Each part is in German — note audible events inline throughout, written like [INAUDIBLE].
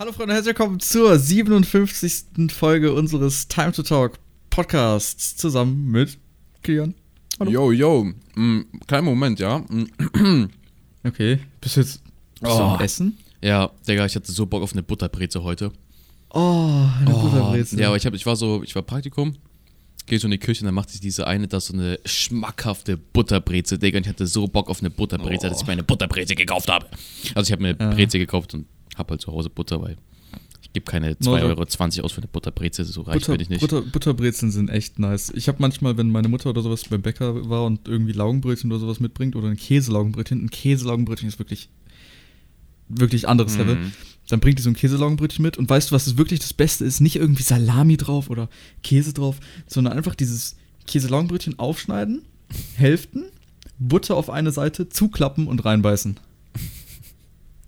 Hallo Freunde, herzlich willkommen zur 57. Folge unseres Time to Talk Podcasts zusammen mit Kilian. Hallo. Yo, yo. Mm, kleinen Moment, ja. [CLEARS THROAT] Okay, bist du jetzt bist oh. am Essen? Ja, Digga, ich hatte so Bock auf eine Butterbreze heute. Oh, eine oh, Butterbreze. Ja, aber ich, hab, ich war so, ich war Praktikum, gehe so in die Küche und dann macht sich diese eine da so eine schmackhafte Butterbreze, Digga. Und ich hatte so Bock auf eine Butterbreze, oh. dass ich mir eine Butterbreze gekauft habe. Also ich habe mir ja. Breze gekauft und habe halt zu Hause Butter, weil ich gebe keine 2,20 Euro aus für eine Butterbreze, so reich Butter, bin ich nicht. Butter, Butterbrezeln sind echt nice. Ich habe manchmal, wenn meine Mutter oder sowas beim Bäcker war und irgendwie Laugenbrötchen oder sowas mitbringt oder ein Käselaugenbrötchen, ein Käselaugenbrötchen ist wirklich, wirklich anderes. Level. Dann bringt die so ein Käselaugenbrötchen mit und weißt du, was wirklich das Beste ist? Nicht irgendwie Salami drauf oder Käse drauf, sondern einfach dieses Käselaugenbrötchen aufschneiden, Hälften, Butter auf eine Seite, zuklappen und reinbeißen. [LAUGHS]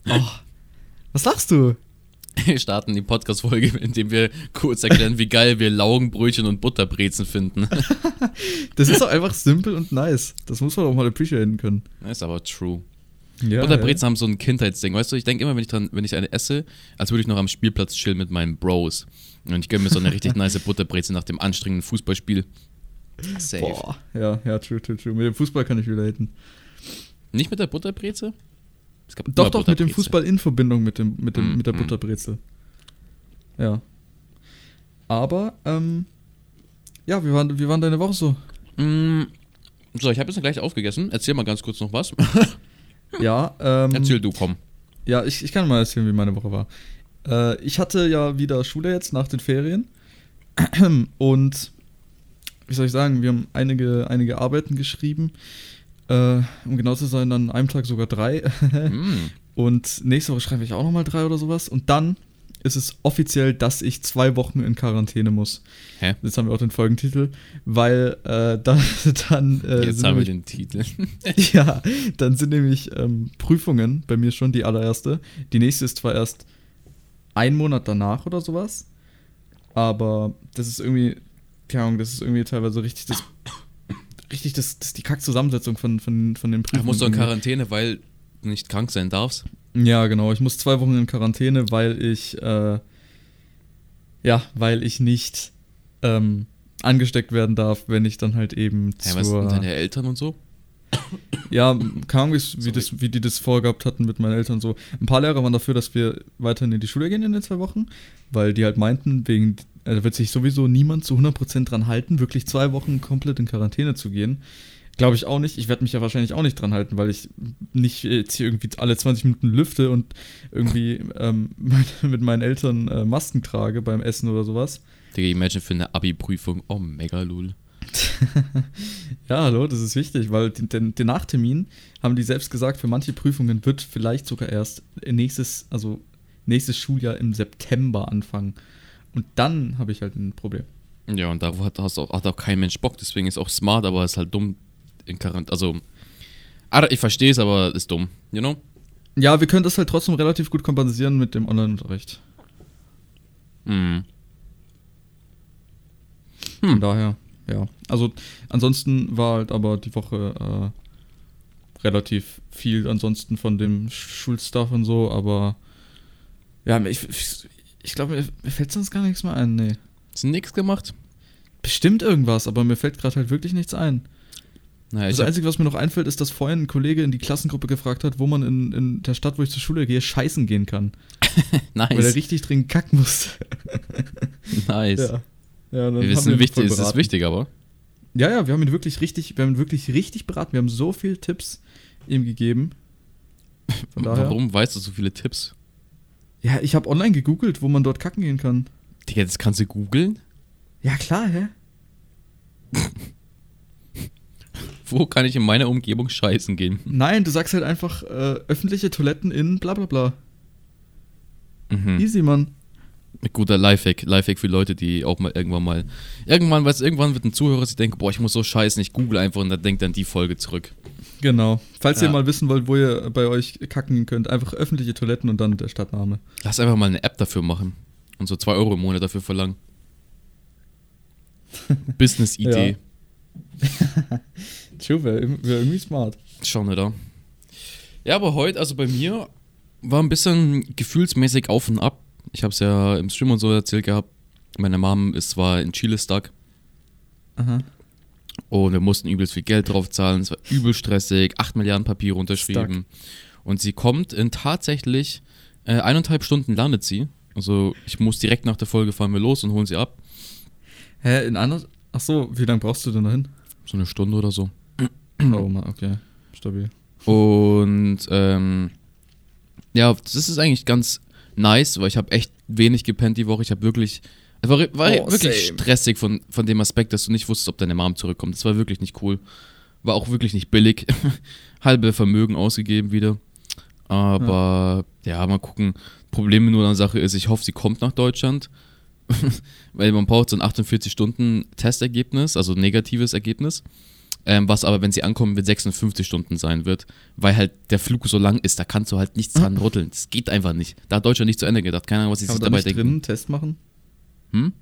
Oh. Was lachst du? Wir starten die Podcast-Folge, [LAUGHS] indem wir kurz erklären, wie geil wir Laugenbrötchen und Butterbrezen finden. [LAUGHS] das ist doch einfach simpel und nice. Das muss man auch mal appreciaten können. Das ist aber true. Ja, Butterbrezen ja. haben so ein Kindheitsding. Weißt du, ich denke immer, wenn ich, dran, wenn ich eine esse, als würde ich noch am Spielplatz chillen mit meinen Bros. Und ich gönne mir so eine richtig [LAUGHS] nice Butterbrezel nach dem anstrengenden Fußballspiel. Safe. Boah, ja, ja, true, true, true. Mit dem Fußball kann ich wieder hitten. Nicht mit der Butterbreze? Doch, doch, mit dem Fußball in Verbindung mit, dem, mit, dem, mm, mit der mm. Butterbrezel. Ja. Aber, ähm, ja, wie war, wie war deine Woche so? Mm, so, ich habe jetzt gleich aufgegessen. Erzähl mal ganz kurz noch was. [LAUGHS] ja, ähm. Erzähl du, komm. Ja, ich, ich kann mal erzählen, wie meine Woche war. Äh, ich hatte ja wieder Schule jetzt nach den Ferien. [CLEARS THROAT] Und, wie soll ich sagen, wir haben einige, einige Arbeiten geschrieben. Äh, um genau zu sein, dann an einem Tag sogar drei. mm. [LAUGHS] Und nächste Woche schreibe ich auch nochmal drei oder sowas. Und dann ist es offiziell, dass ich zwei Wochen in Quarantäne muss. Hä? Jetzt haben wir auch den Folgentitel, weil äh, [LAUGHS] dann. dann äh, Jetzt haben wir den Titel. [LAUGHS] ja, dann sind nämlich ähm, Prüfungen bei mir schon die allererste. Die nächste ist zwar erst ein Monat danach oder sowas, aber das ist irgendwie, keine Ahnung, das ist irgendwie teilweise richtig das [COUGHS] richtig das, das die Kackzusammensetzung von, von, von den Prüfungen. Du musst du in Quarantäne, weil du nicht krank sein darfst? Ja, genau. Ich muss zwei Wochen in Quarantäne, weil ich, äh, ja, weil ich nicht ähm, angesteckt werden darf, wenn ich dann halt eben ja. Was sind deine Eltern und so? [COUGHS] Ja, kam wie, das, wie die das vorgehabt hatten mit meinen Eltern so. Ein paar Lehrer waren dafür, dass wir weiterhin in die Schule gehen in den zwei Wochen, weil die halt meinten, wegen da wird sich sowieso niemand zu 100% dran halten, wirklich zwei Wochen komplett in Quarantäne zu gehen. Glaube ich auch nicht. Ich werde mich ja wahrscheinlich auch nicht dran halten, weil ich nicht jetzt hier irgendwie alle 20 Minuten lüfte und irgendwie ähm, [LAUGHS] mit meinen Eltern äh, Masken trage beim Essen oder sowas. Digga, imagine für eine Abi-Prüfung. Oh, mega lul. [LAUGHS] ja, hallo, das ist wichtig, weil den, den, den, Nachtermin haben die selbst gesagt, für manche Prüfungen wird vielleicht sogar erst nächstes, also nächstes Schuljahr im September anfangen. Und dann habe ich halt ein Problem. Ja, und da hat, hast auch, hat auch kein Mensch Bock, deswegen ist auch smart, aber ist halt dumm in Quarantäne. Also, ich verstehe es, aber ist dumm, you know? Ja, wir können das halt trotzdem relativ gut kompensieren mit dem Online-Unterricht. Mhm. Hm. Von daher, ja. Also, ansonsten war halt aber die Woche äh, relativ viel ansonsten von dem Schulstuff und so, aber ja, ich, ich, glaube, mir, mir fällt sonst gar nichts mehr ein, nee. Du nichts gemacht? Bestimmt irgendwas, aber mir fällt gerade halt wirklich nichts ein. Naja, das Einzige, was mir noch einfällt, ist, dass vorhin ein Kollege in die Klassengruppe gefragt hat, wo man in, in der Stadt, wo ich zur Schule gehe, scheißen gehen kann. [LAUGHS] nice. Weil er richtig dringend kacken muss. [LAUGHS] nice. Ja. Ja, wir wissen, wichtig, ist es wichtig, aber. Ja, ja, wir haben ihn wirklich richtig, wir haben ihn wirklich richtig beraten. Wir haben so viele Tipps ihm gegeben. [LAUGHS] Warum weißt du so viele Tipps? Ja, ich habe online gegoogelt, wo man dort kacken gehen kann. Digga, das kannst du googeln? Ja, klar, hä? [LAUGHS] wo kann ich in meiner Umgebung scheißen gehen? Nein, du sagst halt einfach äh, öffentliche Toiletten in bla bla bla. Mhm. Easy, Mann. Guter Lifehack, Lifehack für Leute, die auch mal irgendwann mal. Irgendwann, weißt irgendwann wird ein Zuhörer sich denken, boah, ich muss so scheißen, ich google einfach und dann denkt dann die Folge zurück. Genau. Falls ja. ihr mal wissen wollt, wo ihr bei euch kacken könnt, einfach öffentliche Toiletten und dann der Stadtname. Lass einfach mal eine App dafür machen und so 2 Euro im Monat dafür verlangen. [LAUGHS] Business-Idee. [LAUGHS] True, wäre wär irgendwie smart. Schon, oder? Ja, aber heute, also bei mir, war ein bisschen gefühlsmäßig auf und ab. Ich habe es ja im Stream und so erzählt gehabt. Meine Mom ist zwar in Chile stuck. Aha. Und wir mussten übelst viel Geld drauf zahlen. Es war übel stressig. 8 Milliarden Papiere unterschrieben. Stuck. Und sie kommt in tatsächlich äh, eineinhalb Stunden landet sie. Also ich muss direkt nach der Folge fahren wir los und holen sie ab. Hä, in einer. Ach so, wie lange brauchst du denn dahin? So eine Stunde oder so. [CLEARS THROAT] Oh, Mann, okay. Stabil. Und ähm, ja, das ist eigentlich ganz nice, weil ich habe echt wenig gepennt die Woche. Ich habe wirklich, war, war oh, wirklich same. stressig von, von dem Aspekt, dass du nicht wusstest, ob deine Mom zurückkommt. Das war wirklich nicht cool. War auch wirklich nicht billig. [LAUGHS] Halbe Vermögen ausgegeben wieder. Aber ja. ja, mal gucken. Problem nur an der Sache ist, ich hoffe, sie kommt nach Deutschland. [LAUGHS] weil man braucht so ein 48-Stunden-Testergebnis, also negatives Ergebnis. Ähm, was aber, wenn sie ankommen, mit 56 Stunden sein wird, weil halt der Flug so lang ist, da kannst du halt nichts dran rütteln. Das geht einfach nicht. Da hat Deutschland nicht zu Ende gedacht. Keine Ahnung, was sie sich dabei denken. Kann man einen Test machen? Hm?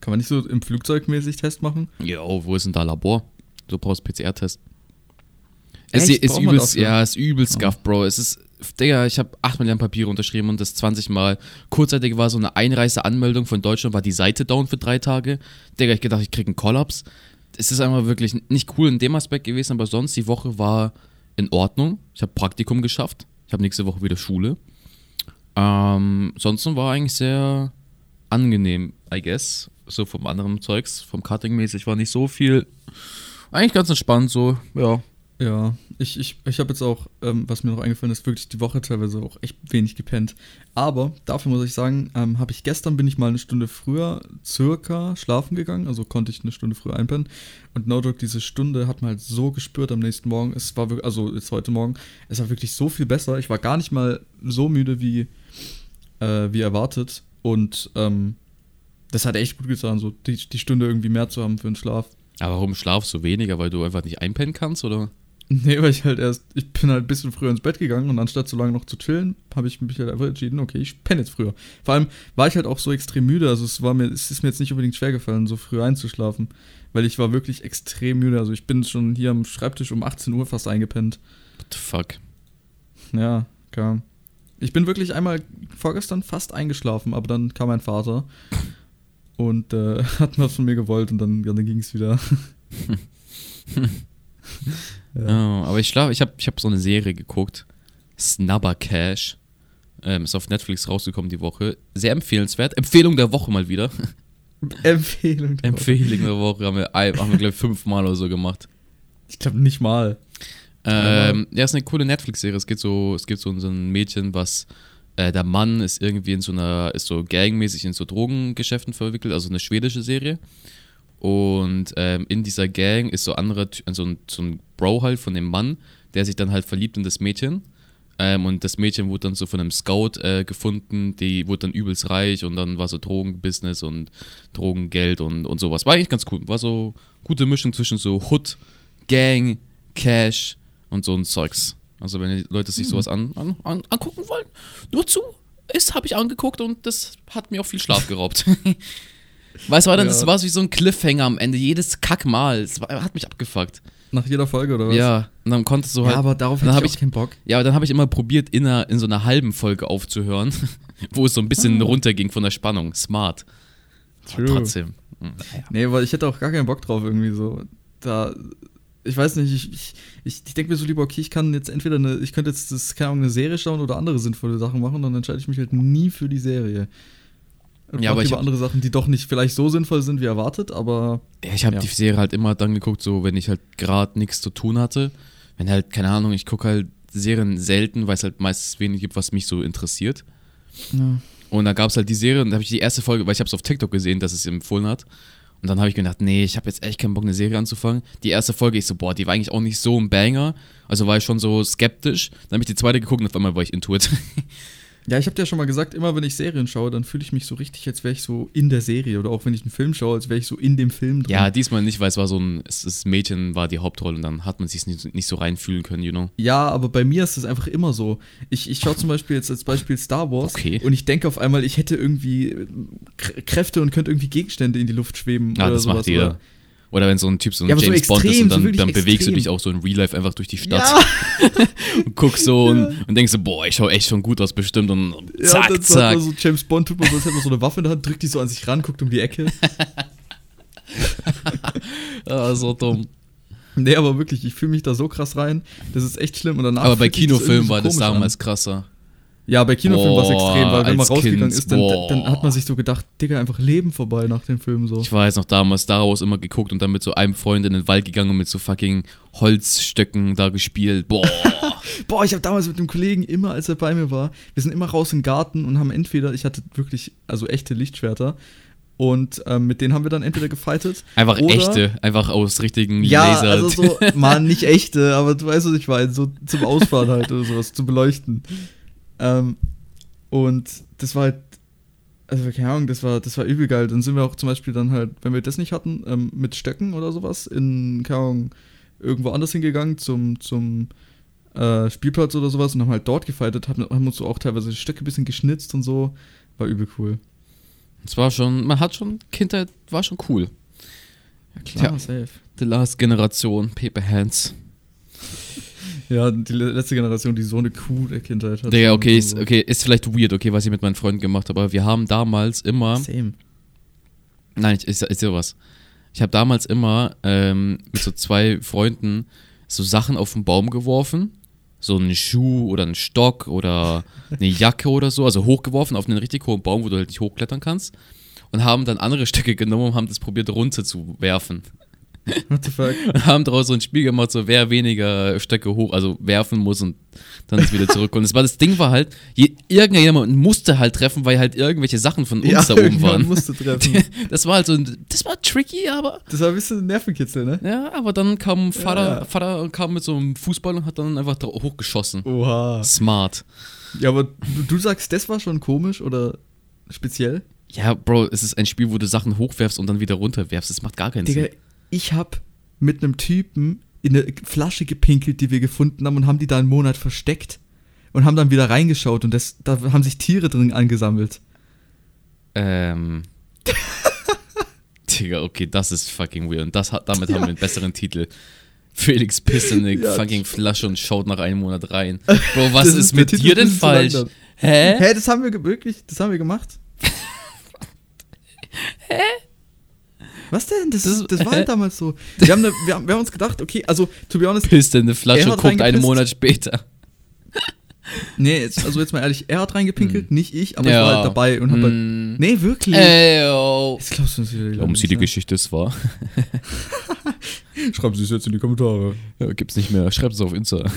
Kann man nicht so im Flugzeug mäßig Test machen? Ja, wo ist denn da Labor? Du brauchst PCR-Test. Es Echt? ist übelst, ja, es ist übelst oh. Bro. Es ist, Digga, ich habe 8 Milliarden Papiere unterschrieben und das 20 Mal. Kurzzeitig war so eine Einreiseanmeldung von Deutschland, war die Seite down für drei Tage. Digga, ich gedacht, ich krieg einen Kollaps es ist einfach wirklich nicht cool in dem Aspekt gewesen, aber sonst die Woche war in Ordnung. Ich habe Praktikum geschafft. Ich habe nächste Woche wieder Schule. Ähm, sonst war eigentlich sehr angenehm, I guess. So vom anderen Zeugs, vom Cutting-mäßig war nicht so viel. Eigentlich ganz entspannt so, ja. Ja, ich, ich, ich habe jetzt auch, ähm, was mir noch eingefallen ist, wirklich die Woche teilweise auch echt wenig gepennt. Aber dafür muss ich sagen, ähm, habe ich gestern bin ich mal eine Stunde früher circa schlafen gegangen, also konnte ich eine Stunde früher einpennen. Und no joke, diese Stunde hat man halt so gespürt am nächsten Morgen. Es war wirklich, also jetzt heute Morgen, es war wirklich so viel besser. Ich war gar nicht mal so müde wie, äh, wie erwartet. Und ähm, das hat echt gut getan, so die, die Stunde irgendwie mehr zu haben für den Schlaf. Aber warum schlafst du weniger? Weil du einfach nicht einpennen kannst, oder? Nee, weil ich halt erst, ich bin halt ein bisschen früher ins Bett gegangen und anstatt so lange noch zu chillen, habe ich mich halt einfach entschieden, okay, ich penne jetzt früher. Vor allem war ich halt auch so extrem müde, also es war mir, es ist mir jetzt nicht unbedingt schwer gefallen, so früh einzuschlafen, weil ich war wirklich extrem müde. Also ich bin schon hier am Schreibtisch um 18 Uhr fast eingepennt. What the fuck? Ja, klar. Ich bin wirklich einmal vorgestern fast eingeschlafen, aber dann kam mein Vater und äh, [LAUGHS] hat was von mir gewollt und dann, dann ging es wieder. [LAUGHS] Ja. Oh, aber ich glaube, ich habe ich hab so eine Serie geguckt. Snubber Cash. Ähm, ist auf Netflix rausgekommen die Woche. Sehr empfehlenswert. Empfehlung der Woche mal wieder. [LAUGHS] Empfehlung der Woche. Empfehlung der Woche haben wir, haben wir glaube ich, fünfmal oder so gemacht. Ich glaube nicht mal. Ähm, ja, ist eine coole Netflix-Serie. Es geht so, es geht so um so ein Mädchen, was äh, der Mann ist irgendwie in so einer, ist so gangmäßig in so Drogengeschäften verwickelt, also eine schwedische Serie. Und ähm, in dieser Gang ist so, andere, so, ein, so ein Bro halt von dem Mann, der sich dann halt verliebt in das Mädchen. Ähm, und das Mädchen wurde dann so von einem Scout äh, gefunden, die wurde dann übelst reich und dann war so Drogenbusiness und Drogengeld und, und sowas. War eigentlich ganz cool. War so gute Mischung zwischen so Hood, Gang, Cash und so ein Zeugs. Also wenn die Leute sich hm. sowas an, an, an, angucken wollen, nur zu. Ist, habe ich angeguckt und das hat mir auch viel Schlaf geraubt. [LAUGHS] Weißt du, war dann, ja. das war wie so ein Cliffhanger am Ende, jedes Kackmal. Das war, hat mich abgefuckt. Nach jeder Folge oder was? Ja, und dann konntest du halt. Ja, aber darauf hätte ich, ich keinen Bock. Ja, aber dann habe ich immer probiert, in, einer, in so einer halben Folge aufzuhören, [LAUGHS] wo es so ein bisschen ah. runterging von der Spannung. Smart. True. Aber trotzdem. Hm, naja. Nee, weil ich hätte auch gar keinen Bock drauf irgendwie so. Da. Ich weiß nicht, ich, ich, ich, ich denke mir so lieber, okay, ich kann jetzt entweder eine, ich könnte jetzt das, keine Ahnung, eine Serie schauen oder andere sinnvolle Sachen machen, dann entscheide ich mich halt nie für die Serie. Und ja, aber ich habe andere Sachen, die doch nicht vielleicht so sinnvoll sind wie erwartet, aber. Ja, ich habe ja. die Serie halt immer dann geguckt, so wenn ich halt gerade nichts zu tun hatte. Wenn halt, keine Ahnung, ich gucke halt Serien selten, weil es halt meistens wenig gibt, was mich so interessiert. Ja. Und da gab es halt die Serie und da habe ich die erste Folge, weil ich habe es auf TikTok gesehen, dass es empfohlen hat. Und dann habe ich gedacht, nee, ich habe jetzt echt keinen Bock, eine Serie anzufangen. Die erste Folge, ich so, boah, die war eigentlich auch nicht so ein Banger. Also war ich schon so skeptisch. Dann habe ich die zweite geguckt und auf einmal war ich into it. [LAUGHS] Ja, ich habe dir ja schon mal gesagt, immer wenn ich Serien schaue, dann fühle ich mich so richtig, als wäre ich so in der Serie. Oder auch wenn ich einen Film schaue, als wäre ich so in dem Film drin. Ja, diesmal nicht, weil es war so ein, das Mädchen war die Hauptrolle und dann hat man sich nicht, nicht so reinfühlen können, you know? Ja, aber bei mir ist es einfach immer so. Ich, ich schaue zum Beispiel jetzt als Beispiel Star Wars okay. und ich denke auf einmal, ich hätte irgendwie Kräfte und könnte irgendwie Gegenstände in die Luft schweben. Ja, oder das sowas. macht jeder. Oder wenn so ein Typ so ein Ja, aber so James Bond ist und so dann, wirklich dann bewegst du extrem. dich auch so in Real Life einfach durch die Stadt Ja, [LAUGHS] und guckst so und, und denkst so, boah, ich schau echt schon gut aus bestimmt und ja zack, so, zack. so James Bond tut man so, als hätte man so eine Waffe in der Hand, drückt die so an sich ran, guckt um die Ecke. [LAUGHS] Ah, so dumm. Nee, aber wirklich, ich fühle mich da so krass rein. Das ist echt schlimm. Und danach Aber bei Kinofilmen so war das damals An. krasser. Ja, bei Kinofilmen war es extrem, weil wenn man rausgegangen Kind, ist, dann, dann hat man sich so gedacht, Digga, einfach Leben vorbei nach dem Film so. Ich weiß noch damals Star Wars immer geguckt und dann mit so einem Freund in den Wald gegangen und mit so fucking Holzstöcken da gespielt. Boah. [LAUGHS] Boah, ich habe damals mit dem Kollegen immer, als er bei mir war, wir sind immer raus im Garten und haben entweder, ich hatte wirklich, also echte Lichtschwerter und ähm, mit denen haben wir dann entweder gefightet. Einfach echte, einfach aus richtigen Ja, Laser. also so, [LAUGHS] man, nicht echte, aber du weißt, was ich meine, so zum Ausfahren halt oder sowas, zu beleuchten. Ähm, und das war halt, also keine Ahnung, das war, das war übel geil. Dann sind wir auch zum Beispiel dann halt, wenn wir das nicht hatten, ähm, mit Stöcken oder sowas, in, keine Ahnung, irgendwo anders hingegangen zum, zum äh, Spielplatz oder sowas und haben halt dort gefightet, haben, haben uns so auch teilweise Stöcke ein bisschen geschnitzt und so. War übel cool. Es war schon, man hat schon, Kindheit war schon cool. Ja, klar, Ja. safe. The Last Generation, Paper Hands. Ja, die le- letzte Generation, die so eine coole Kindheit hat. Digga, okay, ist, okay, ist vielleicht weird, okay, was ich mit meinen Freunden gemacht habe, aber wir haben damals immer. Same. Nein, ich, ich, ich sehe was. Ich habe damals immer ähm, mit so zwei Freunden so Sachen auf den Baum geworfen. So einen Schuh oder einen Stock oder eine Jacke oder so, also hochgeworfen auf einen richtig hohen Baum, wo du halt nicht hochklettern kannst. Und haben dann andere Stöcke genommen und haben das probiert runter zu werfen. [LAUGHS] What the fuck? Und [LAUGHS] haben daraus so ein Spiel gemacht, so wer weniger Stöcke hoch, also werfen muss und dann ist wieder zurück. Und das, war, das Ding war halt, je, irgendjemand musste halt treffen, weil halt irgendwelche Sachen von uns da oben waren. musste treffen. [LAUGHS] Das war halt so, ein- das war tricky, aber Das war ein bisschen Nervenkitzel, ne? ja, aber dann kam Vater, Ja. Vater kam mit so einem Fußball und hat dann einfach hochgeschossen. Oha. Smart. Ja, aber du, du sagst, das war schon komisch oder speziell? Ja, Bro, es ist ein Spiel, wo du Sachen hochwerfst und dann wieder runterwerfst. Das macht gar keinen Digga, Sinn. Ich hab mit einem Typen in eine Flasche gepinkelt, die wir gefunden haben und haben die da einen Monat versteckt und haben dann wieder reingeschaut und das, da haben sich Tiere drin angesammelt. Ähm. [LAUGHS] Digga, okay, das ist fucking weird. Und das hat, damit haben wir einen besseren Titel. Felix pisst in eine Ja. fucking Flasche und schaut nach einem Monat rein. [LAUGHS] Bro, was ist, ist- mit dir denn falsch? Hä? Hä, das haben wir wirklich, das haben wir gemacht? [LAUGHS] Hä? Was denn? Das, Das- das, war halt [LAUGHS] damals so. Wir haben, ne, wir, haben, wir haben uns gedacht, okay, also, to be honest, Pisst in eine Flasche guckt einen. Monat später. [LAUGHS] nee, jetzt, also jetzt mal ehrlich, er hat reingepinkelt, nicht ich, aber Ja. ich war halt dabei und hab halt, Mm. nee, wirklich. Ey, yo. Jetzt glaubst du uns wieder Warum sie die Geschichte ist wahr? Schreiben Sie es jetzt in die Kommentare. Ja, gibt's nicht mehr. Schreibt es auf Insta. [LAUGHS]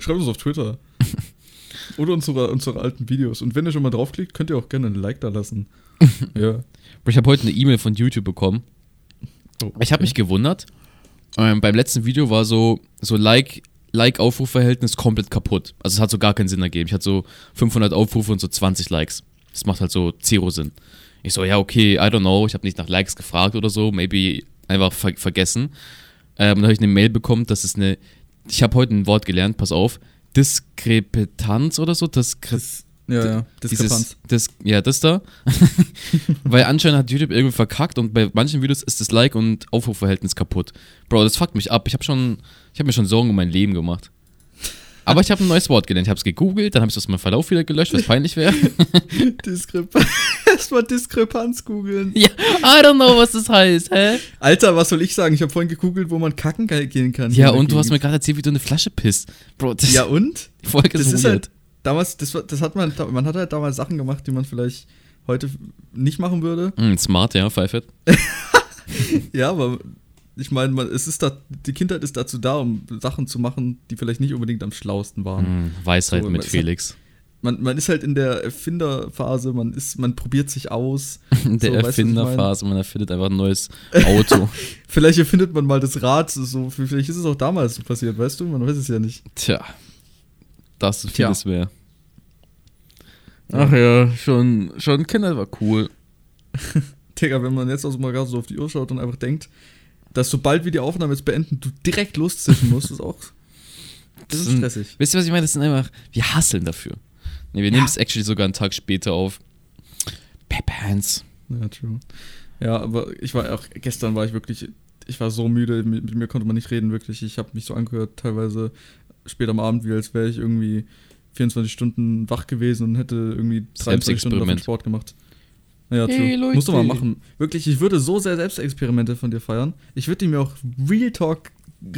Schreibt es auf Twitter. Oder unsere, unsere alten Videos. Und wenn ihr schon mal draufklickt, könnt ihr auch gerne ein Like da lassen. [LAUGHS] ja. Ich habe heute eine E-Mail von YouTube bekommen. Oh, Ich habe mich gewundert. Ähm, beim letzten Video war so, so Like, Like-Aufrufverhältnis komplett kaputt. Also es hat so gar keinen Sinn ergeben. Ich hatte so 500 Aufrufe und so 20 Likes. Das macht halt so zero Sinn. Ich so, ja, okay, I don't know. Ich habe nicht nach Likes gefragt oder so. Maybe einfach ver vergessen. Ähm, dann habe ich eine Mail bekommen, dass es eine. Ich habe heute ein Wort gelernt, pass auf. Diskrepanz oder so. Diskre Das, ja, ja. Diskrepanz. dieses, das, ja, das da. [LAUGHS] Weil anscheinend hat YouTube irgendwie verkackt und bei manchen Videos ist das Like- und Aufrufverhältnis kaputt. Bro, das fuckt mich ab. Ich habe schon, ich habe mir schon Sorgen um mein Leben gemacht. Aber ich habe ein neues Wort gelernt. Ich habe es gegoogelt, dann habe ich es aus meinem Verlauf wieder gelöscht, was peinlich wäre. [LAUGHS] Diskrepanz. [LAUGHS] Erstmal Diskrepanz googeln. ja, I don't know, was das heißt, hä? Alter, was soll ich sagen? Ich habe vorhin gegoogelt, wo man kacken ge- gehen kann. Ja, und du hast mir gerade erzählt, wie du eine Flasche pisst. Bro, das, Ja, und? [LAUGHS] Folge Das ist halt. Damals, das, das hat man, man hat halt damals Sachen gemacht, die man vielleicht heute nicht machen würde. Mm, smart, ja, Pfeifert. Ja, aber ich meine, man- es ist da, die Kindheit ist dazu da, um Sachen zu machen, die vielleicht nicht unbedingt am schlausten waren. Mm, Weisheit So, mit hat- Felix. Man, man ist halt in der Erfinderphase, man ist, man probiert sich aus. [LAUGHS] Der So, Erfinderphase, man erfindet einfach ein neues Auto. [LAUGHS] Vielleicht erfindet man mal das Rad, so, vielleicht ist es auch damals so passiert, weißt du? Man weiß es ja nicht. Tja, das ist vieles mehr. Ach ja, schon, schon Kinder war cool. [LAUGHS] Digga, wenn man jetzt aus dem Magazin so auf die Uhr schaut und einfach denkt, dass sobald wir die Aufnahme jetzt beenden, du direkt loszischen musst, ist auch. Das ist sind- stressig. Wisst ihr, was ich meine? Das sind einfach, wir hasseln dafür. Nee, wir Ja. nehmen es actually sogar einen Tag später auf. Pep Hands. Ja, true. Ja, aber ich war auch, gestern war ich wirklich, ich war so müde, mit, mit mir konnte man nicht reden, wirklich. Ich habe mich so angehört, teilweise spät am Abend, wie als wäre ich irgendwie 24 Stunden wach gewesen und hätte irgendwie 23 Stunden davon Sport gemacht. Ja, hey, true. Musst du mal machen. Wirklich, ich würde so sehr Selbstexperimente von dir feiern. Ich würde die mir auch Real Talk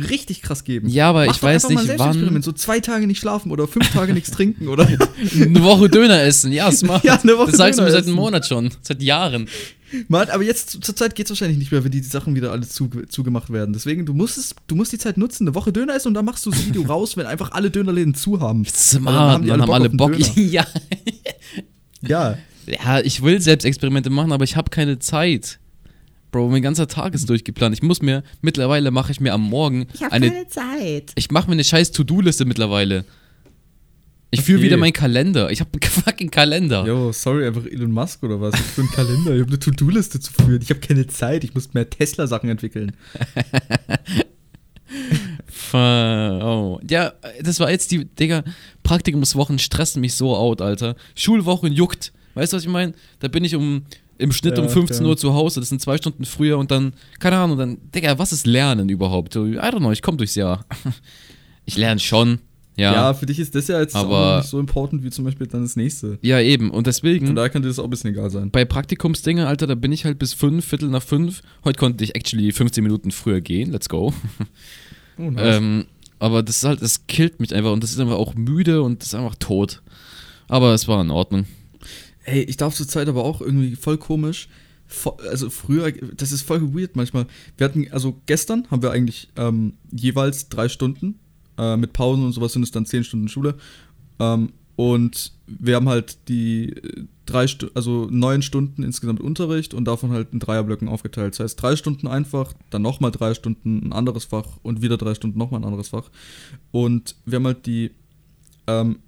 richtig krass geben. Ja, aber Mach ich weiß nicht, wann. So zwei Tage nicht schlafen oder fünf Tage nichts trinken oder. [LAUGHS] eine Woche Döner essen, ja, [LAUGHS] smart. Ja, eine Woche das sagst Döner du mir seit einem Monat schon, seit Jahren. Man, aber jetzt zur Zeit geht es wahrscheinlich nicht mehr, wenn die Sachen wieder alle zu, zugemacht werden. Deswegen, du musst, es, du musst die Zeit nutzen, eine Woche Döner essen und dann machst du das Video [LAUGHS] raus, wenn einfach alle Dönerläden zu haben. Smart, dann haben, dann haben alle Bock. Bock. ja. ja. Ja, ich will Selbstexperimente machen, aber ich habe keine Zeit. Bro, mein ganzer Tag ist durchgeplant. Ich muss mir, mittlerweile mache ich mir am Morgen ich eine. keine Zeit. Ich mache mir eine scheiß To-Do-Liste mittlerweile. Ich okay. führe wieder meinen Kalender. Ich habe einen [LAUGHS] fucking Kalender. Jo, sorry, einfach Elon Musk oder was? Ich einen Kalender. Ich habe eine To-Do-Liste zu führen. Ich habe keine Zeit. Ich muss mehr Tesla-Sachen entwickeln. [LAUGHS] oh. Ja, das war jetzt die, Digga, Praktikumswochen stressen mich so out, Alter. Schulwochen juckt. Weißt du, was ich meine? Da bin ich um im Schnitt ja, um 15 ja. Uhr zu Hause, das sind zwei Stunden früher und dann, keine Ahnung, dann, Digga, was ist Lernen überhaupt? I don't know, ich komme durchs Jahr. [LAUGHS] Ich lerne schon, ja. Ja, für dich ist das ja jetzt aber, auch nicht so important wie zum Beispiel dann das nächste. Ja, eben, und deswegen. Von daher könnte das auch ein bisschen egal sein. Bei Praktikumsdinge, Alter, da bin ich halt bis fünf, Viertel nach fünf. Heute konnte ich actually 15 Minuten früher gehen, let's go. [LAUGHS] Oh, nice. ähm, aber das ist halt, das killt mich einfach und das ist einfach auch müde und das ist einfach tot. Aber es war in Ordnung. Ey, ich darf zur Zeit aber auch irgendwie voll komisch. Also früher, das ist voll weird manchmal. Wir hatten, also gestern haben wir eigentlich ähm, jeweils drei Stunden. Äh, mit Pausen und sowas sind es dann zehn Stunden Schule. Ähm, und wir haben halt die äh, drei, also neun Stunden insgesamt Unterricht und davon halt in Dreierblöcken aufgeteilt. Das heißt, drei Stunden einfach, dann nochmal drei Stunden ein anderes Fach und wieder drei Stunden nochmal ein anderes Fach. Und wir haben halt die ähm,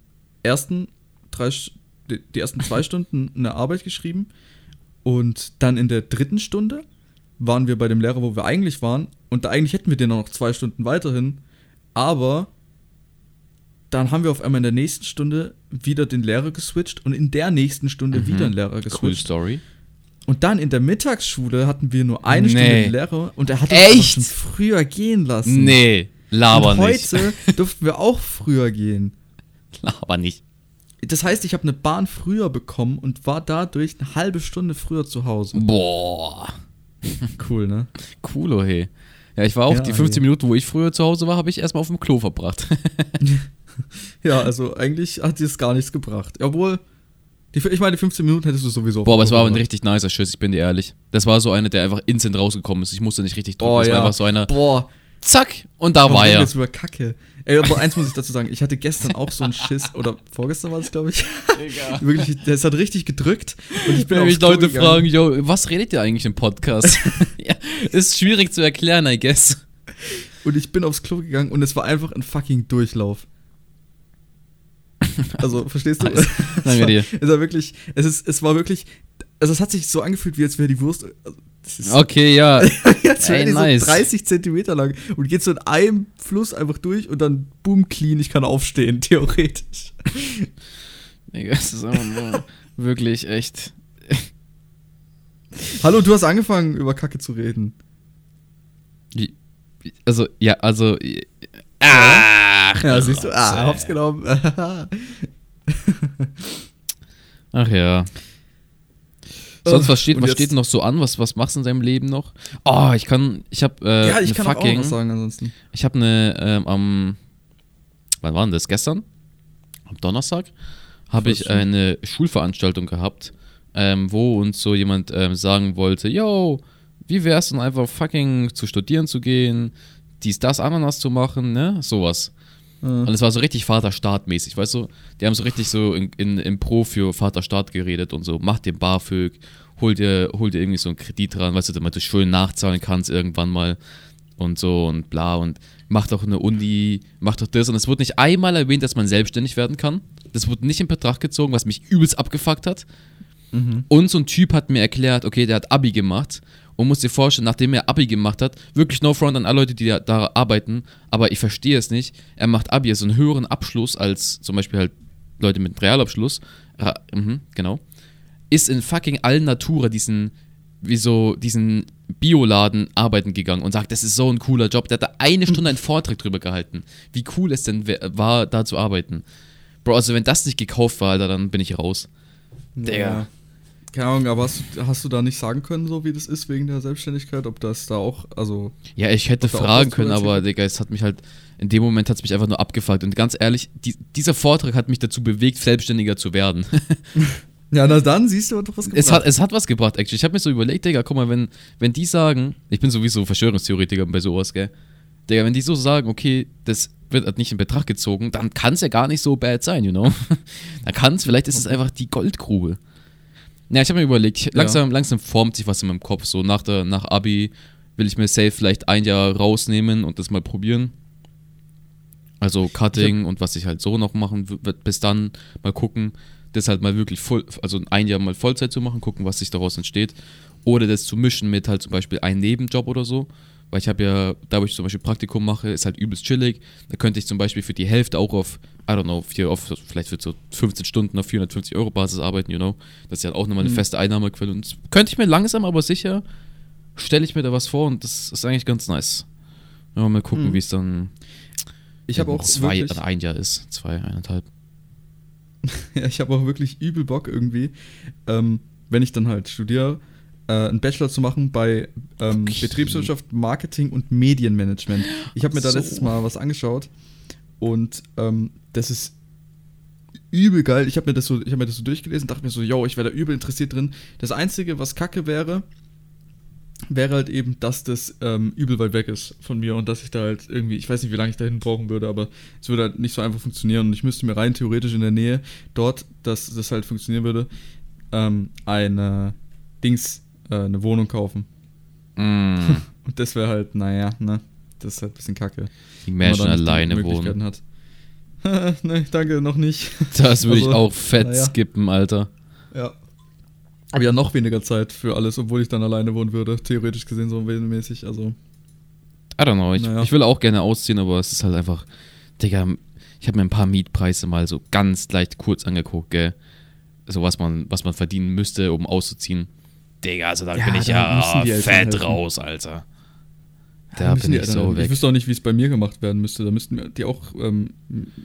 ersten drei, die ersten zwei Stunden eine Arbeit geschrieben und dann in der dritten Stunde waren wir bei dem Lehrer, wo wir eigentlich waren und da eigentlich hätten wir den noch zwei Stunden weiterhin, aber dann haben wir auf einmal in der nächsten Stunde wieder den Lehrer geswitcht und in der nächsten Stunde mhm. wieder einen Lehrer geswitcht. Cool Story. Und dann in der Mittagsschule hatten wir nur eine nee. Stunde den Lehrer und er hat uns schon früher gehen lassen. Nee, laber und nicht. Heute [LAUGHS] durften wir auch früher gehen. Laber nicht. Das heißt, ich habe eine Bahn früher bekommen und war dadurch eine halbe Stunde früher zu Hause. Boah. [LAUGHS] Cool, ne? Cool, oh hey. Ja, ich war auch ja, die 15 hey. Minuten, wo ich früher zu Hause war, habe ich erstmal auf dem Klo verbracht. [LAUGHS] ja, also eigentlich hat es gar nichts gebracht. Obwohl, die, ich meine, die 15 Minuten hättest du sowieso. Boah, aber es war ein richtig nicer Schuss, ich bin dir ehrlich. Das war so einer, der einfach instant rausgekommen ist. Ich musste nicht richtig drücken. Boah, das war einfach so einer. Boah. Zack, und da war er. Jetzt über Kacke. Ey, aber eins muss ich dazu sagen, ich hatte gestern auch so einen Schiss, oder vorgestern war es, glaube ich. Egal. Wirklich, das hat richtig gedrückt. Und ich bin Wenn mich Leute gegangen. fragen, yo, was redet ihr eigentlich im Podcast? [LAUGHS] ja, ist schwierig zu erklären, I guess. Und ich bin aufs Klo gegangen und es war einfach ein fucking Durchlauf. Also, verstehst du? Nice. [LAUGHS] Danke dir. Es war wirklich, es ist, es war wirklich, also es hat sich so angefühlt, wie als wäre die Wurst, okay, ja. [LAUGHS] Jetzt Ey, nice. so 30 Zentimeter lang und geht so in einem Fluss einfach durch und dann boom, clean, ich kann aufstehen, [LAUGHS] theoretisch. Digga, das ist aber [LAUGHS] wirklich echt. Hallo, du hast angefangen, über Kacke zu reden. Also, ja, also. Ach, ja, siehst du, ah, hops genommen. Ach ja. Sonst, was steht, was steht noch so an? Was, was machst du in deinem Leben noch? Oh, ich kann, ich hab, äh, Ja, ich kann fucking, auch was sagen ansonsten. Ich habe eine, ähm, am, wann war denn das? Gestern? Am Donnerstag? Habe ich eine Schulveranstaltung gehabt, ähm, wo uns so jemand ähm, sagen wollte, yo, wie wär's denn einfach fucking zu studieren zu gehen, dies, das, Ananas zu machen, ne? Sowas. Mhm. Und es war so richtig Vater-Staat-mäßig, weißt du? Die haben so richtig so in, in, im Pro für Vater-Staat geredet und so, mach dir BAföG, hol dir, hol dir irgendwie so einen Kredit ran, weißt du, damit du Schulden nachzahlen kannst irgendwann mal und so und bla und mach doch eine Uni, mach doch das. Und es wurde nicht einmal erwähnt, dass man selbstständig werden kann. Das wurde nicht in Betracht gezogen, was mich übelst abgefuckt hat. Mhm. Und so ein Typ hat mir erklärt, okay, der hat Abi gemacht und muss dir vorstellen, nachdem er Abi gemacht hat, wirklich no front an alle Leute, die da, da arbeiten, aber ich verstehe es nicht. Er macht Abi, also einen höheren Abschluss als zum Beispiel halt Leute mit Realabschluss. Äh, mh, genau. Ist in fucking allen Natura diesen wie so diesen Bioladen arbeiten gegangen und sagt, das ist so ein cooler Job. Der hat da eine Stunde einen Vortrag drüber gehalten, wie cool es denn war, da zu arbeiten. Bro, also wenn das nicht gekauft war, Alter, dann bin ich raus. Ja. Keine Ahnung, aber hast, hast, du da nicht sagen können, so wie das ist wegen der Selbstständigkeit, ob das da auch, also. Ja, ich hätte fragen können, aber Digga, es hat mich halt, in dem Moment hat es mich einfach nur abgefuckt. Und ganz ehrlich, die, dieser Vortrag hat mich dazu bewegt, selbstständiger zu werden. [LAUGHS] ja, na dann siehst du doch was gebracht. Es hat, es hat was gebracht, actually. Ich habe mir so überlegt, Digga, guck mal, wenn, wenn die sagen, ich bin sowieso Verschwörungstheoretiker bei sowas, gell. Digga, wenn die so sagen, okay, das wird halt nicht in Betracht gezogen, dann kann es ja gar nicht so bad sein, you know? [LAUGHS] dann kann es, vielleicht ist es einfach die Goldgrube. Ja, ich habe mir überlegt, langsam, ja. langsam formt sich was in meinem Kopf. So nach, der, nach Abi will ich mir safe vielleicht ein Jahr rausnehmen und das mal probieren. Also Cutting und was ich halt so noch machen wird, bis dann mal gucken, das halt mal wirklich voll, also ein Jahr mal Vollzeit zu machen, gucken, was sich daraus entsteht. Oder das zu mischen mit halt zum Beispiel einem Nebenjob oder so. Weil ich habe ja, da wo ich zum Beispiel Praktikum mache, ist halt übelst chillig. Da könnte ich zum Beispiel für die Hälfte auch auf, I don't know, für, auf, vielleicht für so 15 Stunden auf 450 Euro Basis arbeiten, you know. Das ist ja auch nochmal eine mhm. feste Einnahmequelle. Und könnte ich mir langsam, aber sicher, stelle ich mir da was vor und das ist eigentlich ganz nice. Ja, mal gucken, mhm. wie es dann ich habe auch zwei, wirklich, ein Jahr ist, zwei, eineinhalb. [LAUGHS] ja, ich habe auch wirklich übel Bock irgendwie, ähm, wenn ich dann halt studiere, äh, einen Bachelor zu machen bei ähm, okay. Betriebswirtschaft, Marketing und Medienmanagement. Ich habe mir da so. letztes Mal was angeschaut und ähm, das ist übel geil. Ich habe mir, das so, hab mir das so durchgelesen, dachte mir so, yo, ich wäre da übel interessiert drin. Das Einzige, was kacke wäre, wäre halt eben, dass das ähm, übel weit weg ist von mir und dass ich da halt irgendwie, ich weiß nicht, wie lange ich dahin brauchen würde, aber es würde halt nicht so einfach funktionieren und ich müsste mir rein theoretisch in der Nähe dort, dass das halt funktionieren würde, ähm, eine Dings äh, eine Wohnung kaufen. Mm. [LAUGHS] Und das wäre halt, naja, ne? Das ist halt ein bisschen kacke. Die Menschen alleine wohnen. Hat. [LAUGHS] ne, danke, noch nicht. Das würde also, ich auch fett naja. skippen, Alter. Ja. Aber ja, noch weniger Zeit für alles, obwohl ich dann alleine wohnen würde, theoretisch gesehen, so mäßig. Also. I don't know. Ich, naja. ich will auch gerne ausziehen, aber es ist halt einfach. Digga, ich habe mir ein paar Mietpreise mal so ganz leicht kurz angeguckt, gell. So was man, was man verdienen müsste, um auszuziehen. Digga, also da ja, bin ich ja fett helfen. raus, Alter. Da bin ich so weg. Ich wüsste auch nicht, wie es bei mir gemacht werden müsste. Da müssten die auch ähm,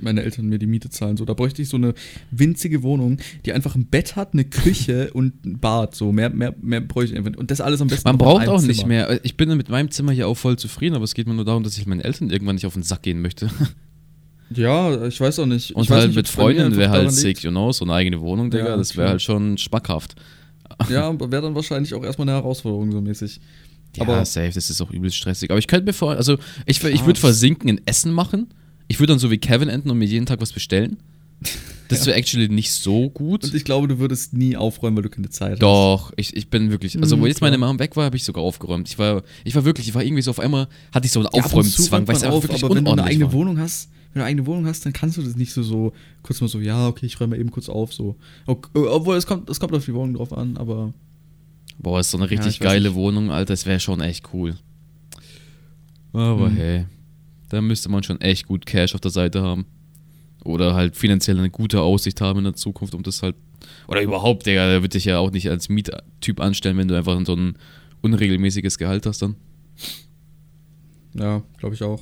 meine Eltern mir die Miete zahlen. So, da bräuchte ich so eine winzige Wohnung, die einfach ein Bett hat, eine Küche [LAUGHS] und ein Bad. So mehr, mehr, mehr bräuchte ich einfach. Und das alles am besten. Man braucht auch Zimmer. nicht mehr. Ich bin mit meinem Zimmer hier auch voll zufrieden, aber es geht mir nur darum, dass ich meinen Eltern irgendwann nicht auf den Sack gehen möchte. [LAUGHS] Ja, ich weiß auch nicht. Und halt nicht, mit Freunden wäre halt sick, you know, so eine eigene Wohnung, Digga, ja, das wäre halt schon schmackhaft. Ja, wäre dann wahrscheinlich auch erstmal eine Herausforderung so mäßig. Ja, aber safe, das ist auch übelst stressig. Aber ich könnte mir vor, also ich, ich würde versinken in Essen machen. Ich würde dann so wie Kevin enden und mir jeden Tag was bestellen. Das wäre actually nicht so gut. Und ich glaube, du würdest nie aufräumen, weil du keine Zeit hast. Doch, ich, ich bin wirklich. Also, wo mhm, jetzt meine Mom weg war, habe ich sogar aufgeräumt. Ich war, ich war wirklich, ich war irgendwie so auf einmal, hatte ich so einen ja, Aufräumzwang, weil es einfach wirklich Aber wenn du eine eigene war. Wohnung hast, wenn du eine eigene Wohnung hast, dann kannst du das nicht so, so kurz mal so, ja, okay, ich räume eben kurz auf, so. Obwohl, es kommt, es kommt auf die Wohnung drauf an, aber. Boah, ist so eine richtig ja, geile Wohnung, Alter. Das wäre schon echt cool. Aber mhm. hey, da müsste man schon echt gut Cash auf der Seite haben. Oder halt finanziell eine gute Aussicht haben in der Zukunft, um das halt. Oder überhaupt, Digga, der wird dich ja auch nicht als Miettyp anstellen, wenn du einfach so ein unregelmäßiges Gehalt hast dann. Ja, glaube ich auch.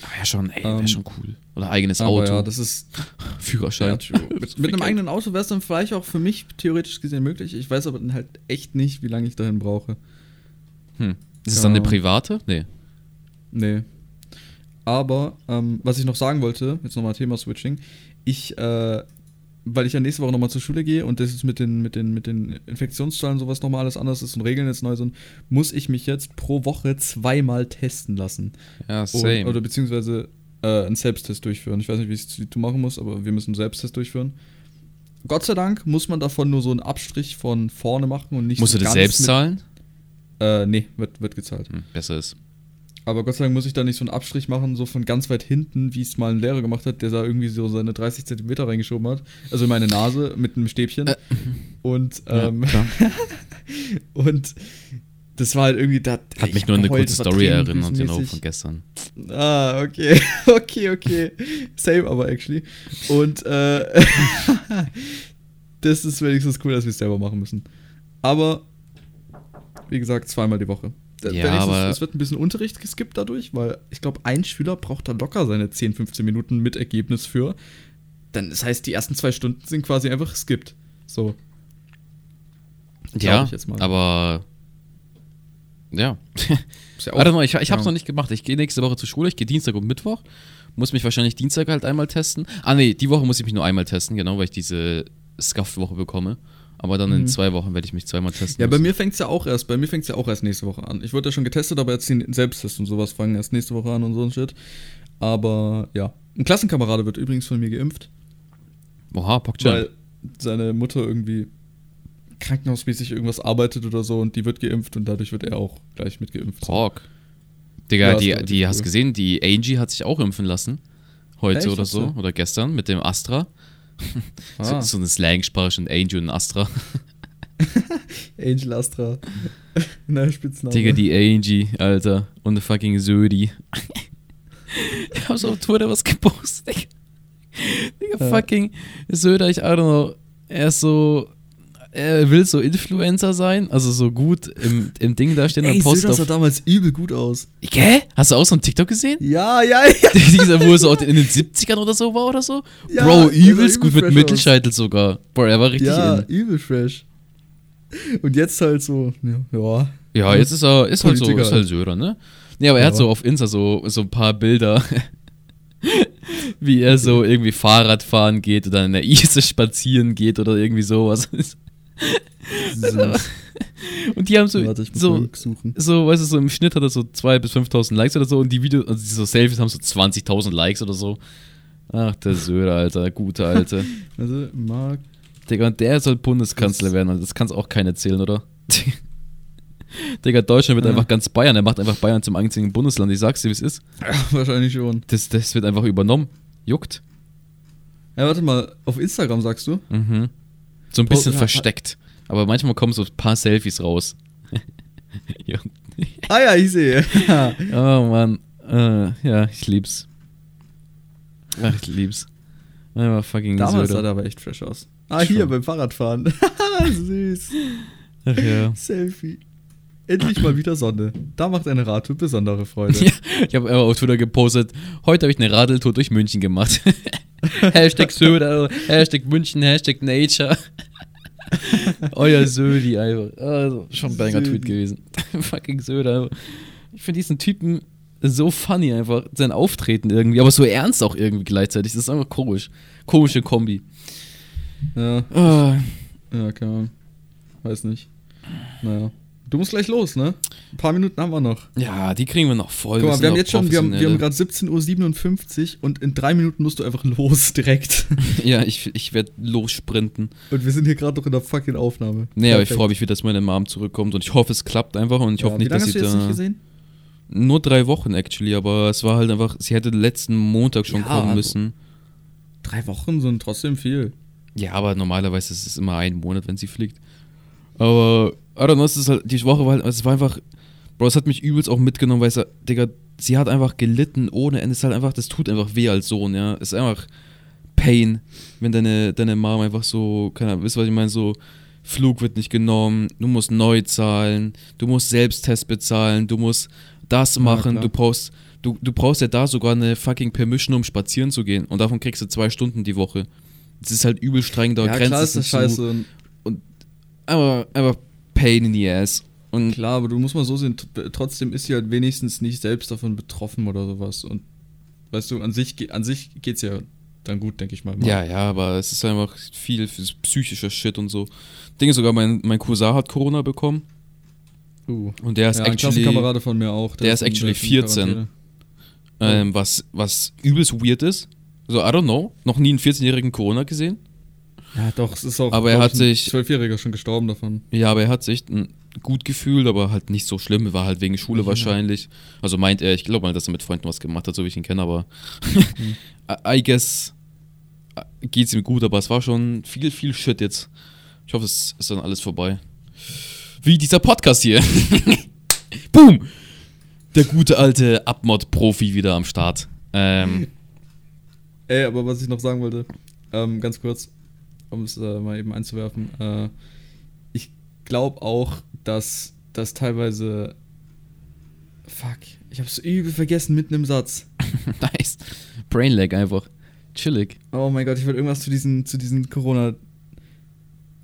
Aber ja schon, ey, wäre ähm, schon cool. Oder eigenes Auto. Ja, das ist. [LAUGHS] Führerschein. Ja, mit, mit einem eigenen Auto wäre es dann vielleicht auch für mich theoretisch gesehen möglich. Ich weiß aber dann halt echt nicht, wie lange ich dahin brauche. Hm. Ist es dann eine private? Nee. Nee. Aber, ähm, was ich noch sagen wollte, jetzt nochmal Thema Switching. Ich äh, weil ich ja nächste Woche nochmal zur Schule gehe und das ist mit den, mit den, mit den Infektionszahlen sowas nochmal alles anders ist und Regeln jetzt neu sind, muss ich mich jetzt pro Woche zweimal testen lassen. Ja, same. Und, oder beziehungsweise äh, einen Selbsttest durchführen. Ich weiß nicht, wie du machen musst, aber wir müssen einen Selbsttest durchführen. Gott sei Dank muss man davon nur so einen Abstrich von vorne machen und nicht Musst so du das selbst zahlen? Äh, nee, wird, wird gezahlt. Hm, besser ist. Aber Gott sei Dank muss ich da nicht so einen Abstrich machen, so von ganz weit hinten, wie es mal ein Lehrer gemacht hat, der da irgendwie so seine 30 Zentimeter reingeschoben hat. Also in meine Nase mit einem Stäbchen. Äh. Und, ähm, ja, [LAUGHS] und das war halt irgendwie. Da, hat mich nur an eine kurze Story erinnert, genau, von gestern. Ah, okay. [LAUGHS] okay, okay. Same aber actually. Und, äh, [LAUGHS] das ist wenigstens cool, dass wir es selber machen müssen. Aber wie gesagt, zweimal die Woche. Ja, aber es wird ein bisschen Unterricht geskippt dadurch, weil ich glaube, ein Schüler braucht da locker seine 10, 15 Minuten mit Ergebnis für. Dann, das heißt, die ersten zwei Stunden sind quasi einfach geskippt. So. Ja, aber ja. ja [LAUGHS] Warte mal, ich, ich hab's ja. noch nicht gemacht. Ich gehe nächste Woche zur Schule, ich gehe Dienstag und Mittwoch. Muss mich wahrscheinlich Dienstag halt einmal testen. Ah, nee, die Woche muss ich mich nur einmal testen, genau, weil ich diese Scuffed-Woche bekomme. Aber dann mhm. in zwei Wochen werde ich mich zweimal testen. Ja, müssen. bei mir fängt es ja auch erst, bei mir fängt ja auch erst nächste Woche an. Ich wurde ja schon getestet, aber jetzt den Selbsttest und sowas fangen erst nächste Woche an und so ein Shit. Aber ja. Ein Klassenkamerade wird übrigens von mir geimpft. Oha, Pokchan. Weil seine Mutter irgendwie krankenhausmäßig irgendwas arbeitet oder so und die wird geimpft und dadurch wird er auch gleich mit geimpft. Pork. Digga, ja, die, die cool. hast gesehen, die Angie hat sich auch impfen lassen. Heute Echt? oder so. Oder gestern mit dem Astra. [LAUGHS] Ah. so, so eine Slang-Sprache schon Angel und Astra. [LAUGHS] Angel Astra. [LAUGHS] Neuer Spitzname. Digga, die Angie, Alter. Und der fucking Södi. ich hab so auf Twitter was gepostet. Digga, ja. fucking Söder, ich I don't know. Er ist so er will so Influencer sein, also so gut im, im Ding da stehen. Ey, Söder sah damals übel gut aus. Hä? Hast du auch so einen TikTok gesehen? Ja, ja, ja. [LAUGHS] Dieser, wo er so in den 70ern oder so war oder so? Ja, Bro, übelst übel gut mit Mittelscheitel sogar. Bro, er war richtig Ja, in. übel fresh. Und jetzt halt so, ja. Ja, jetzt ist er, ist halt so, ist halt Söder, ne? Nee, aber er ja. hat so auf Insta so, so ein paar Bilder, [LAUGHS] wie er so irgendwie Fahrrad fahren geht oder in der Ise spazieren geht oder irgendwie sowas. Und die haben so, Warte, so, so, weißt du, so im Schnitt hat er so 2.000 bis 5.000 Likes oder so und die Videos, also diese Selfies haben so 20.000 Likes oder so. Ach, der Söder, Alter, gute Alte. [LAUGHS] Also, Mark. Digga, und der soll Bundeskanzler werden, also das kann es auch keiner erzählen, oder? [LAUGHS] Digga, Deutschland wird ja. einfach ganz Bayern, er macht einfach Bayern zum einzigen Bundesland, ich sag's dir, wie es ist. Ja, wahrscheinlich schon. Das, das wird einfach übernommen. Juckt. Ja, warte mal, auf Instagram sagst du? Mhm. So ein bisschen oh, versteckt. Aber manchmal kommen so ein paar Selfies raus. [LAUGHS] ah ja, ich sehe. [LAUGHS] oh Mann. Uh, ja, ich lieb's. Ach, ich lieb's. Einfach fucking Damals sah der aber echt fresh aus. Ah, Schon. hier beim Fahrradfahren. [LAUGHS] Süß. Ach ja. Selfie. Endlich mal wieder Sonne. Da macht eine Radtour besondere Freude. Ja, ich habe auf Twitter gepostet, heute habe ich eine Radeltour durch München gemacht. [LAUGHS] Hashtag Söder, Hashtag München, Hashtag Nature. [LAUGHS] Euer Södi einfach. Also, schon ein Banger-Tweet gewesen. [LAUGHS] Fucking Söder. Ich finde diesen Typen so funny einfach, sein Auftreten irgendwie, aber so ernst auch irgendwie gleichzeitig. Das ist einfach komisch. Komische Kombi. Ja. Oh. Ja, keine Ahnung. Weiß nicht. Naja. Du musst gleich los, ne? Ein paar Minuten haben wir noch. Ja, die kriegen wir noch voll. Guck mal, wir, haben jetzt schon, wir haben, wir haben gerade 17.57 Uhr und in drei Minuten musst du einfach [LAUGHS] los direkt. [LAUGHS] ja, ich, ich werde lossprinten. Und wir sind hier gerade noch in der fucking Aufnahme. Nee, aber ich freue mich wieder, dass meine Mom zurückkommt und ich hoffe, es klappt einfach und ich ja, hoffe nicht, dass sie da. Nicht gesehen? Nur drei Wochen, actually, aber es war halt einfach, sie hätte letzten Montag schon ja, kommen müssen. Drei Wochen sind trotzdem viel. Ja, aber normalerweise ist es immer ein Monat, wenn sie fliegt. Aber I don't know, es ist halt, die Woche war halt, es war einfach, Bro, es hat mich übelst auch mitgenommen, weil es, Digga, sie hat einfach gelitten ohne Ende. Es ist halt einfach, das tut einfach weh als Sohn, ja. Es ist einfach Pain, wenn deine, deine Mom einfach so, keine Ahnung, wisst ihr, was ich meine, so, Flug wird nicht genommen, du musst neu zahlen, du musst Selbsttest bezahlen, du musst das machen, ja, du brauchst, du, du brauchst ja da sogar eine fucking Permission, um spazieren zu gehen. Und davon kriegst du zwei Stunden die Woche. Das ist halt übel streng, da ja, Grenzen klar ist das scheiße. Und, aber, aber Pain in the Ass. Und Klar, aber du musst mal so sehen, trotzdem ist sie halt wenigstens nicht selbst davon betroffen oder sowas. Und weißt du, an sich, an sich geht's ja dann gut, denke ich mal. Ja, ja, aber es ist einfach viel psychischer Shit und so. Dinge sogar, mein, mein Cousin hat Corona bekommen. Uh. Und der ist ja, actually. Kamerade von mir auch. Der, der ist actually 14. Ähm, was, was übelst weird ist. So, I don't know. Noch nie einen 14-jährigen Corona gesehen. Ja, doch, es ist auch. Aber er hat sich. Zwölfjähriger schon gestorben davon. Ja, aber er hat sich gut gefühlt, aber halt nicht so schlimm. War halt wegen Schule ja. wahrscheinlich. Also meint er, ich glaube mal, dass er mit Freunden was gemacht hat, so wie ich ihn kenne, aber. Mhm. [LAUGHS] I guess äh, geht es ihm gut, aber es war schon viel, viel Shit jetzt. Ich hoffe, es ist dann alles vorbei. Wie dieser Podcast hier. [LAUGHS] Boom! Der gute alte Abmod-Profi wieder am Start. Ähm. Ey, aber was ich noch sagen wollte, ähm, ganz kurz um es äh, mal eben einzuwerfen. Äh, ich glaube auch, dass dass teilweise. Fuck, ich hab's übel vergessen mitten im Satz. [LAUGHS] nice. Brainlag einfach. Chillig. Oh mein Gott, ich wollte irgendwas zu diesen, zu diesen Corona.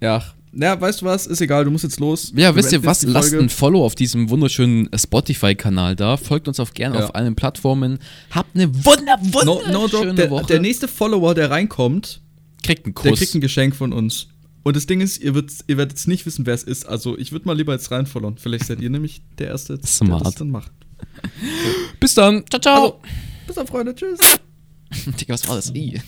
Ja. Ja, weißt du was? Ist egal, du musst jetzt los. Ja, Du wisst ihr was? Lasst ein Follow auf diesem wunderschönen Spotify-Kanal da. Folgt uns auf gerne Ja. auf allen Plattformen. Habt eine wunder, wunder No, no joke, der, Woche. der nächste Follower, der reinkommt, kriegt einen der Kuss. kriegt ein Geschenk von uns. Und das Ding ist, ihr, ihr werdet jetzt nicht wissen, wer es ist. Also ich würde mal lieber jetzt reinfollowern. Vielleicht seid ihr nämlich der Erste, der Smart. das dann macht. Bis dann. Ciao, ciao. Also, bis dann, Freunde. Tschüss. [LAUGHS] Digga, was war das? I.